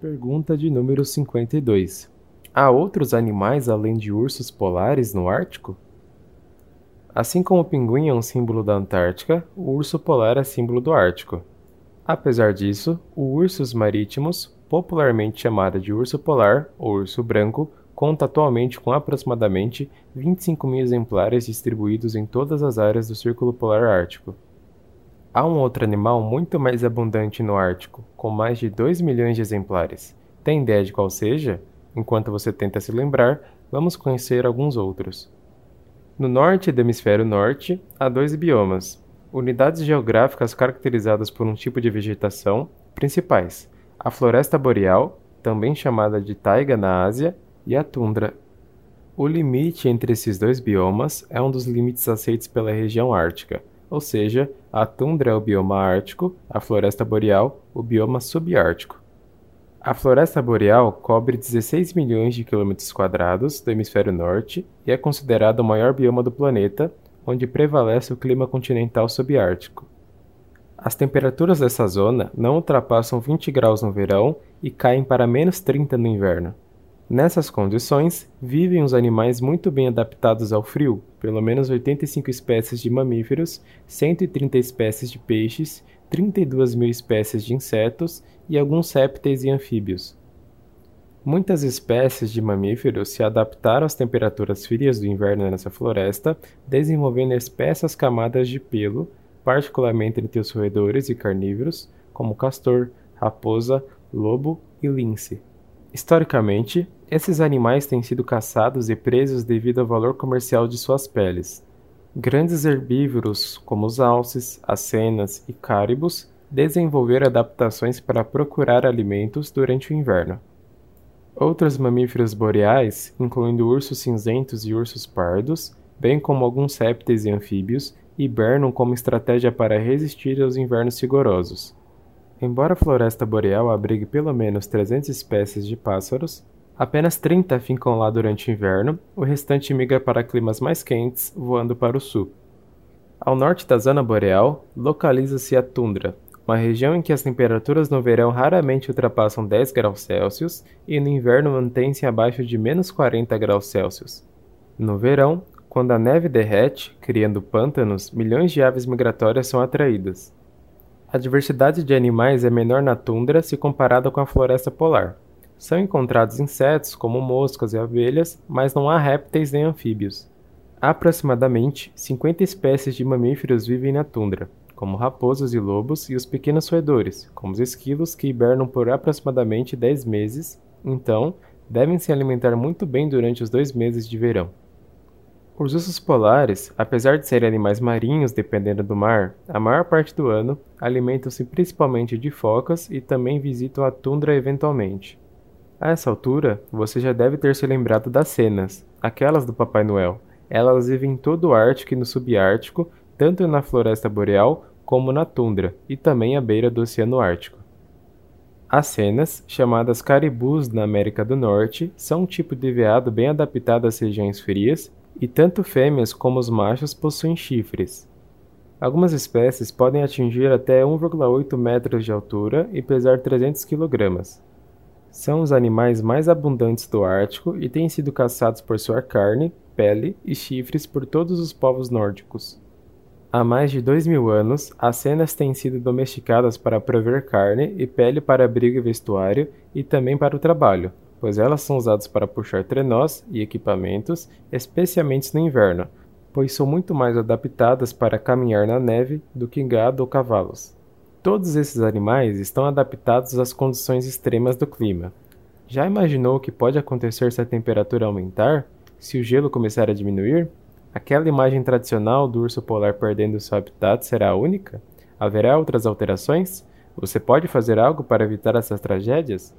Pergunta de número 52. Há outros animais além de ursos polares no Ártico? Assim como o pinguim é um símbolo da Antártica, o urso polar é símbolo do Ártico. Apesar disso, o ursus marítimos, popularmente chamado de urso polar ou urso branco, conta atualmente com aproximadamente 25 mil exemplares distribuídos em todas as áreas do Círculo Polar Ártico. Há um outro animal muito mais abundante no Ártico, com mais de 2 milhões de exemplares. Tem ideia de qual seja? Enquanto você tenta se lembrar, vamos conhecer alguns outros. No norte do hemisfério norte, há dois biomas, unidades geográficas caracterizadas por um tipo de vegetação principais: a floresta boreal, também chamada de taiga na Ásia, e a tundra. O limite entre esses dois biomas é um dos limites aceitos pela região ártica, ou seja, a tundra é o bioma ártico, a floresta boreal, o bioma subártico. A floresta boreal cobre 16 milhões de quilômetros quadrados do hemisfério norte e é considerado o maior bioma do planeta, onde prevalece o clima continental subártico. As temperaturas dessa zona não ultrapassam 20 graus no verão e caem para menos 30 no inverno. Nessas condições, vivem os animais muito bem adaptados ao frio, pelo menos 85 espécies de mamíferos, 130 espécies de peixes 32 mil espécies de insetos e alguns répteis e anfíbios. Muitas espécies de mamíferos se adaptaram às temperaturas frias do inverno nessa floresta, desenvolvendo espessas camadas de pelo, particularmente entre os roedores e carnívoros, como castor, raposa, lobo e lince. Historicamente, esses animais têm sido caçados e presos devido ao valor comercial de suas peles. Grandes herbívoros, como os alces, acenas e cáribos, desenvolveram adaptações para procurar alimentos durante o inverno. Outros mamíferos boreais, incluindo ursos cinzentos e ursos pardos, bem como alguns répteis e anfíbios, hibernam como estratégia para resistir aos invernos rigorosos. Embora a floresta boreal abrigue pelo menos 300 espécies de pássaros, Apenas 30 ficam lá durante o inverno, o restante migra para climas mais quentes, voando para o sul. Ao norte da zona boreal, localiza-se a tundra, uma região em que as temperaturas no verão raramente ultrapassam 10 graus Celsius e no inverno mantêm-se abaixo de menos 40 graus Celsius. No verão, quando a neve derrete, criando pântanos, milhões de aves migratórias são atraídas. A diversidade de animais é menor na tundra se comparada com a floresta polar. São encontrados insetos, como moscas e abelhas, mas não há répteis nem anfíbios. Aproximadamente 50 espécies de mamíferos vivem na tundra, como raposas e lobos, e os pequenos roedores, como os esquilos, que hibernam por aproximadamente 10 meses, então devem se alimentar muito bem durante os dois meses de verão. Os ursos polares, apesar de serem animais marinhos dependendo do mar, a maior parte do ano alimentam-se principalmente de focas e também visitam a tundra eventualmente. A essa altura, você já deve ter se lembrado das cenas, aquelas do Papai Noel. Elas vivem em todo o Ártico e no Subártico, tanto na floresta boreal como na tundra, e também à beira do Oceano Ártico. As cenas, chamadas caribus na América do Norte, são um tipo de veado bem adaptado às regiões frias, e tanto fêmeas como os machos possuem chifres. Algumas espécies podem atingir até 1,8 metros de altura e pesar 300 kg. São os animais mais abundantes do Ártico e têm sido caçados por sua carne, pele e chifres por todos os povos nórdicos. Há mais de dois mil anos, as cenas têm sido domesticadas para prover carne e pele para abrigo e vestuário e também para o trabalho, pois elas são usadas para puxar trenós e equipamentos, especialmente no inverno, pois são muito mais adaptadas para caminhar na neve do que gado ou cavalos. Todos esses animais estão adaptados às condições extremas do clima. Já imaginou o que pode acontecer se a temperatura aumentar? Se o gelo começar a diminuir? Aquela imagem tradicional do urso polar perdendo seu habitat será única? Haverá outras alterações? Você pode fazer algo para evitar essas tragédias?